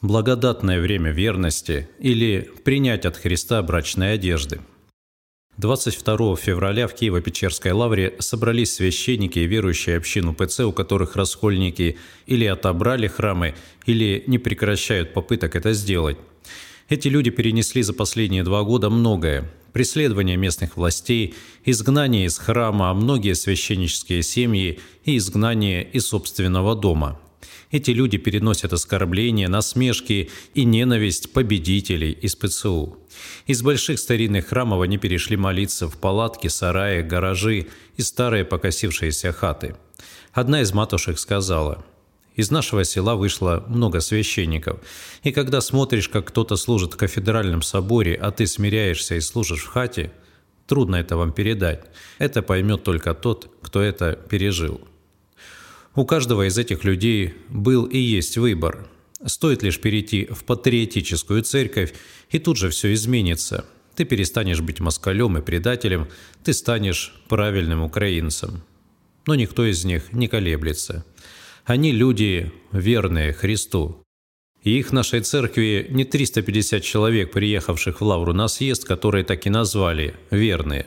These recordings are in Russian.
Благодатное время верности или принять от Христа брачной одежды. 22 февраля в Киево-Печерской лавре собрались священники и верующие общину ПЦ, у которых раскольники или отобрали храмы, или не прекращают попыток это сделать. Эти люди перенесли за последние два года многое. Преследование местных властей, изгнание из храма, многие священнические семьи и изгнание из собственного дома – эти люди переносят оскорбления, насмешки и ненависть победителей из ПЦУ. Из больших старинных храмов они перешли молиться в палатки, сараи, гаражи и старые покосившиеся хаты. Одна из матушек сказала, «Из нашего села вышло много священников, и когда смотришь, как кто-то служит в кафедральном соборе, а ты смиряешься и служишь в хате, трудно это вам передать. Это поймет только тот, кто это пережил». У каждого из этих людей был и есть выбор. Стоит лишь перейти в патриотическую церковь, и тут же все изменится. Ты перестанешь быть москалем и предателем, ты станешь правильным украинцем. Но никто из них не колеблется. Они люди, верные Христу. И их нашей церкви не 350 человек, приехавших в Лавру на съезд, которые так и назвали «верные».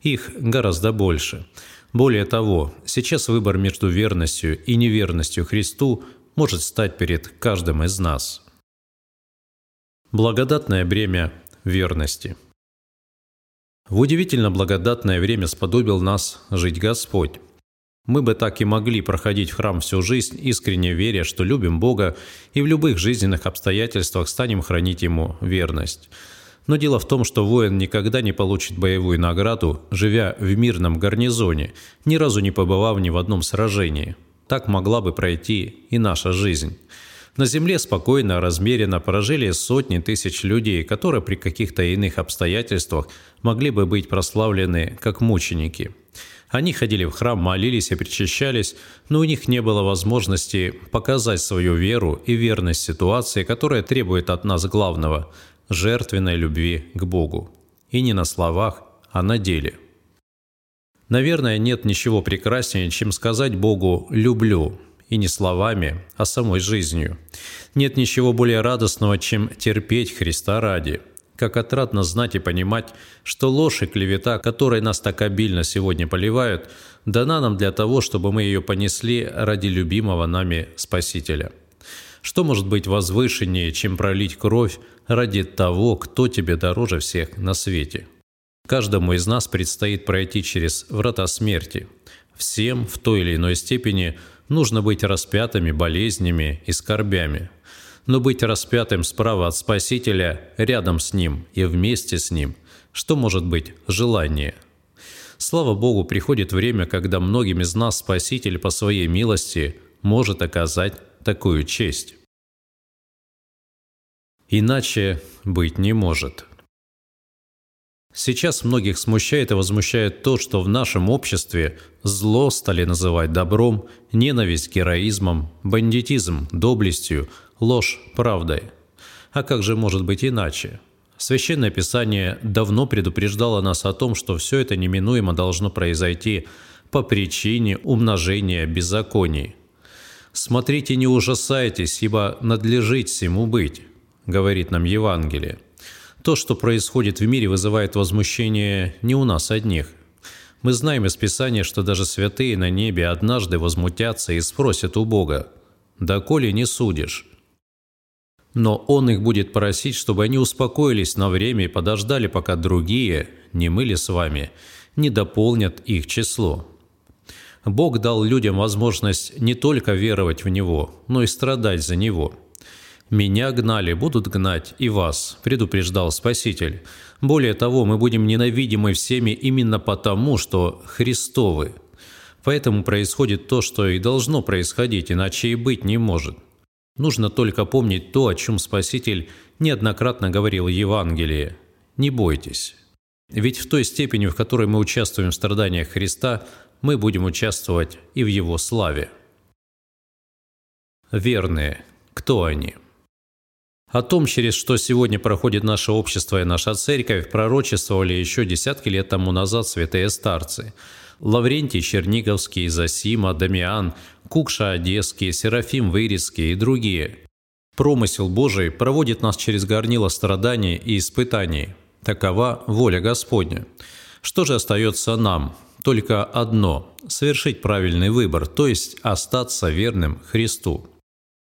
Их гораздо больше – более того, сейчас выбор между верностью и неверностью Христу может стать перед каждым из нас. Благодатное бремя верности. В удивительно благодатное время сподобил нас жить Господь. Мы бы так и могли проходить в храм всю жизнь, искренне веря, что любим Бога и в любых жизненных обстоятельствах станем хранить Ему верность – но дело в том, что воин никогда не получит боевую награду, живя в мирном гарнизоне, ни разу не побывав ни в одном сражении. Так могла бы пройти и наша жизнь. На земле спокойно, размеренно прожили сотни тысяч людей, которые при каких-то иных обстоятельствах могли бы быть прославлены как мученики. Они ходили в храм, молились и причащались, но у них не было возможности показать свою веру и верность ситуации, которая требует от нас главного жертвенной любви к Богу. И не на словах, а на деле. Наверное, нет ничего прекраснее, чем сказать Богу «люблю», и не словами, а самой жизнью. Нет ничего более радостного, чем терпеть Христа ради. Как отрадно знать и понимать, что ложь и клевета, которой нас так обильно сегодня поливают, дана нам для того, чтобы мы ее понесли ради любимого нами Спасителя. Что может быть возвышеннее, чем пролить кровь ради того, кто тебе дороже всех на свете? Каждому из нас предстоит пройти через врата смерти. Всем в той или иной степени нужно быть распятыми болезнями и скорбями. Но быть распятым справа от Спасителя, рядом с Ним и вместе с Ним, что может быть желание? Слава Богу, приходит время, когда многим из нас Спаситель по своей милости может оказать такую честь. Иначе быть не может. Сейчас многих смущает и возмущает то, что в нашем обществе зло стали называть добром, ненависть героизмом, бандитизм доблестью, ложь правдой. А как же может быть иначе? Священное Писание давно предупреждало нас о том, что все это неминуемо должно произойти по причине умножения беззаконий. «Смотрите, не ужасайтесь, ибо надлежит всему быть» говорит нам Евангелие. То, что происходит в мире, вызывает возмущение не у нас одних. Мы знаем из Писания, что даже святые на небе однажды возмутятся и спросят у Бога, «Доколе не судишь?» Но Он их будет просить, чтобы они успокоились на время и подождали, пока другие, не мы ли с вами, не дополнят их число. Бог дал людям возможность не только веровать в Него, но и страдать за Него – «Меня гнали, будут гнать и вас», – предупреждал Спаситель. «Более того, мы будем ненавидимы всеми именно потому, что Христовы. Поэтому происходит то, что и должно происходить, иначе и быть не может. Нужно только помнить то, о чем Спаситель неоднократно говорил в Евангелии. Не бойтесь. Ведь в той степени, в которой мы участвуем в страданиях Христа, мы будем участвовать и в Его славе. Верные. Кто они? О том, через что сегодня проходит наше общество и наша церковь, пророчествовали еще десятки лет тому назад святые старцы. Лаврентий Черниговский, Засима, Дамиан, Кукша Одесский, Серафим Вырицкий и другие. Промысел Божий проводит нас через горнило страданий и испытаний. Такова воля Господня. Что же остается нам? Только одно – совершить правильный выбор, то есть остаться верным Христу.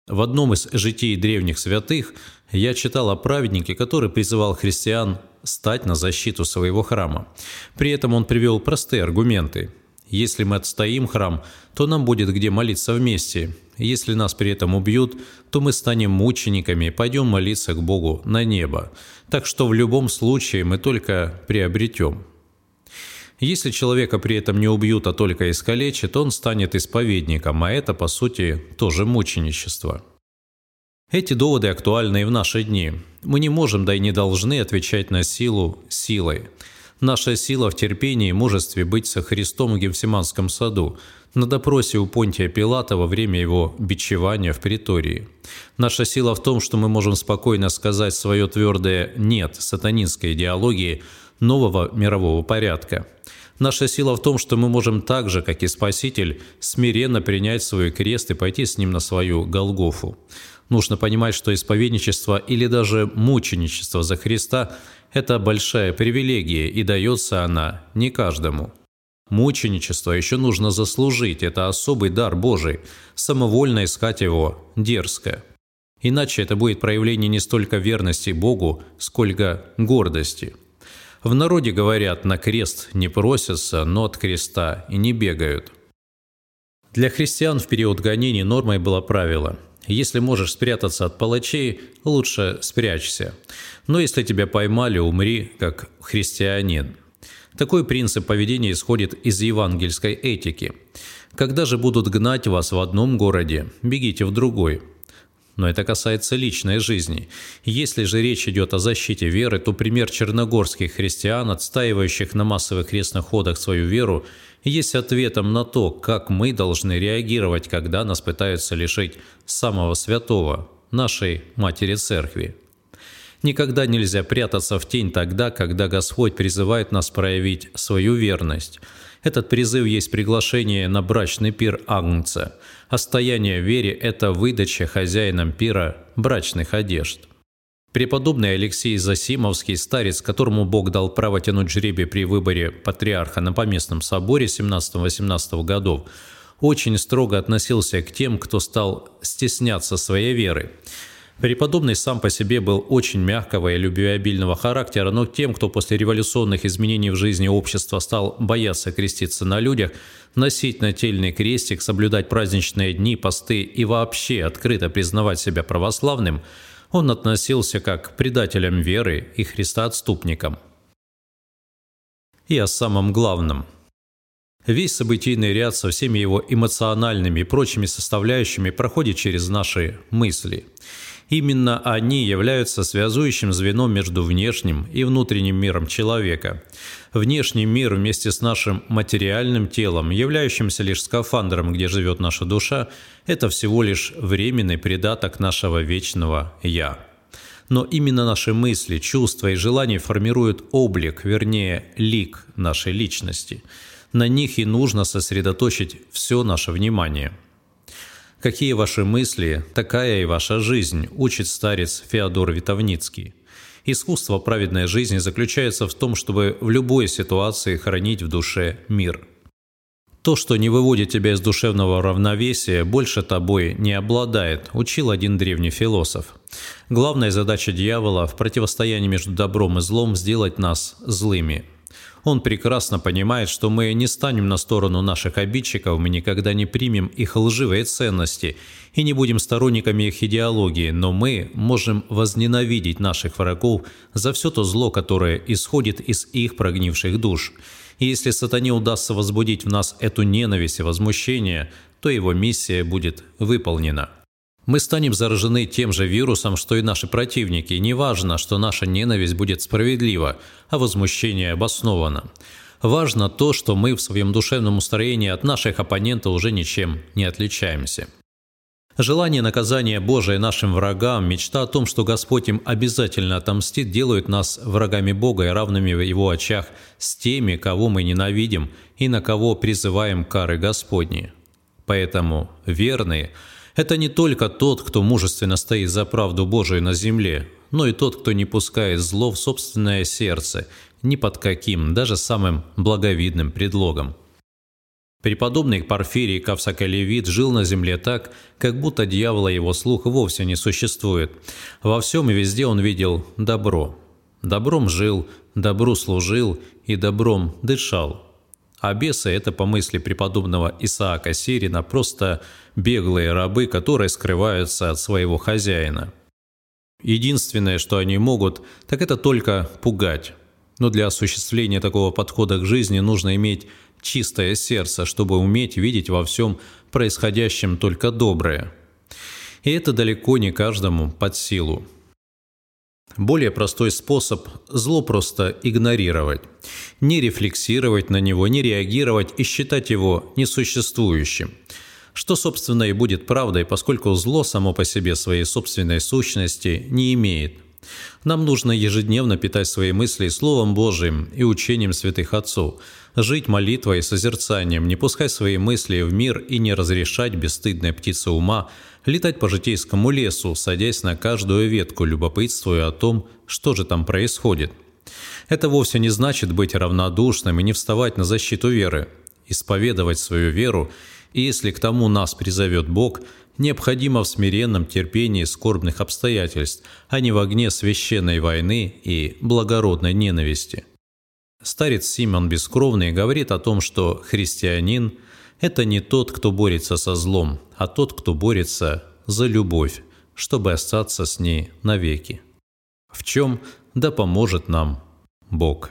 В одном из житий древних святых я читал о праведнике, который призывал христиан стать на защиту своего храма. При этом он привел простые аргументы. Если мы отстоим храм, то нам будет где молиться вместе. Если нас при этом убьют, то мы станем мучениками и пойдем молиться к Богу на небо. Так что в любом случае мы только приобретем. Если человека при этом не убьют, а только искалечат, он станет исповедником, а это, по сути, тоже мученичество. Эти доводы актуальны и в наши дни. Мы не можем, да и не должны отвечать на силу силой – Наша сила в терпении и мужестве быть со Христом в Гефсиманском саду, на допросе у Понтия Пилата во время его бичевания в притории. Наша сила в том, что мы можем спокойно сказать свое твердое «нет» сатанинской идеологии нового мирового порядка. Наша сила в том, что мы можем так же, как и Спаситель, смиренно принять свой крест и пойти с ним на свою Голгофу. Нужно понимать, что исповедничество или даже мученичество за Христа – это большая привилегия, и дается она не каждому. Мученичество еще нужно заслужить, это особый дар Божий. Самовольно искать его – дерзко. Иначе это будет проявление не столько верности Богу, сколько гордости. В народе говорят, на крест не просятся, но от креста и не бегают. Для христиан в период гонений нормой было правило – если можешь спрятаться от палачей, лучше спрячься. Но если тебя поймали, умри как христианин. Такой принцип поведения исходит из евангельской этики. Когда же будут гнать вас в одном городе, бегите в другой – но это касается личной жизни. Если же речь идет о защите веры, то пример черногорских христиан, отстаивающих на массовых крестных ходах свою веру, есть ответом на то, как мы должны реагировать, когда нас пытаются лишить самого святого, нашей Матери Церкви. Никогда нельзя прятаться в тень тогда, когда Господь призывает нас проявить свою верность – этот призыв есть приглашение на брачный пир Агнца, а стояние в вере – это выдача хозяинам пира брачных одежд. Преподобный Алексей Засимовский, старец, которому Бог дал право тянуть жребий при выборе патриарха на поместном соборе 17-18 годов, очень строго относился к тем, кто стал стесняться своей веры. Преподобный сам по себе был очень мягкого и любвеобильного характера, но тем, кто после революционных изменений в жизни общества стал бояться креститься на людях, носить нательный крестик, соблюдать праздничные дни, посты и вообще открыто признавать себя православным, он относился как к предателям веры и Христа-отступникам. И о самом главном – Весь событийный ряд со всеми его эмоциональными и прочими составляющими проходит через наши мысли. Именно они являются связующим звеном между внешним и внутренним миром человека. Внешний мир вместе с нашим материальным телом, являющимся лишь скафандром, где живет наша душа, это всего лишь временный придаток нашего вечного «я». Но именно наши мысли, чувства и желания формируют облик, вернее, лик нашей личности. На них и нужно сосредоточить все наше внимание – «Какие ваши мысли, такая и ваша жизнь», учит старец Феодор Витовницкий. Искусство праведной жизни заключается в том, чтобы в любой ситуации хранить в душе мир. То, что не выводит тебя из душевного равновесия, больше тобой не обладает, учил один древний философ. Главная задача дьявола в противостоянии между добром и злом – сделать нас злыми – он прекрасно понимает, что мы не станем на сторону наших обидчиков, мы никогда не примем их лживые ценности и не будем сторонниками их идеологии, но мы можем возненавидеть наших врагов за все то зло, которое исходит из их прогнивших душ. И если сатане удастся возбудить в нас эту ненависть и возмущение, то его миссия будет выполнена. Мы станем заражены тем же вирусом, что и наши противники. Неважно, что наша ненависть будет справедлива, а возмущение обосновано. Важно то, что мы в своем душевном устроении от наших оппонентов уже ничем не отличаемся. Желание наказания Божия нашим врагам, мечта о том, что Господь им обязательно отомстит, делают нас врагами Бога и равными в Его очах с теми, кого мы ненавидим и на кого призываем кары Господни. Поэтому верные – Это не только тот, кто мужественно стоит за правду Божию на земле, но и тот, кто не пускает зло в собственное сердце, ни под каким, даже самым благовидным предлогом. Преподобный Порфирий Кавсакалевит жил на земле так, как будто дьявола его слух вовсе не существует. Во всем и везде он видел добро. Добром жил, добру служил и добром дышал. А бесы – это, по мысли преподобного Исаака Сирина, просто беглые рабы, которые скрываются от своего хозяина. Единственное, что они могут, так это только пугать. Но для осуществления такого подхода к жизни нужно иметь чистое сердце, чтобы уметь видеть во всем происходящем только доброе. И это далеко не каждому под силу. Более простой способ – зло просто игнорировать. Не рефлексировать на него, не реагировать и считать его несуществующим. Что, собственно, и будет правдой, поскольку зло само по себе своей собственной сущности не имеет. Нам нужно ежедневно питать свои мысли Словом Божиим и учением святых отцов, жить молитвой и созерцанием, не пускать свои мысли в мир и не разрешать бесстыдной птице ума летать по житейскому лесу, садясь на каждую ветку, любопытствуя о том, что же там происходит. Это вовсе не значит быть равнодушным и не вставать на защиту веры, исповедовать свою веру, и если к тому нас призовет Бог – необходимо в смиренном терпении скорбных обстоятельств, а не в огне священной войны и благородной ненависти. Старец Симон Бескровный говорит о том, что христианин – это не тот, кто борется со злом, а тот, кто борется за любовь, чтобы остаться с ней навеки. В чем да поможет нам Бог.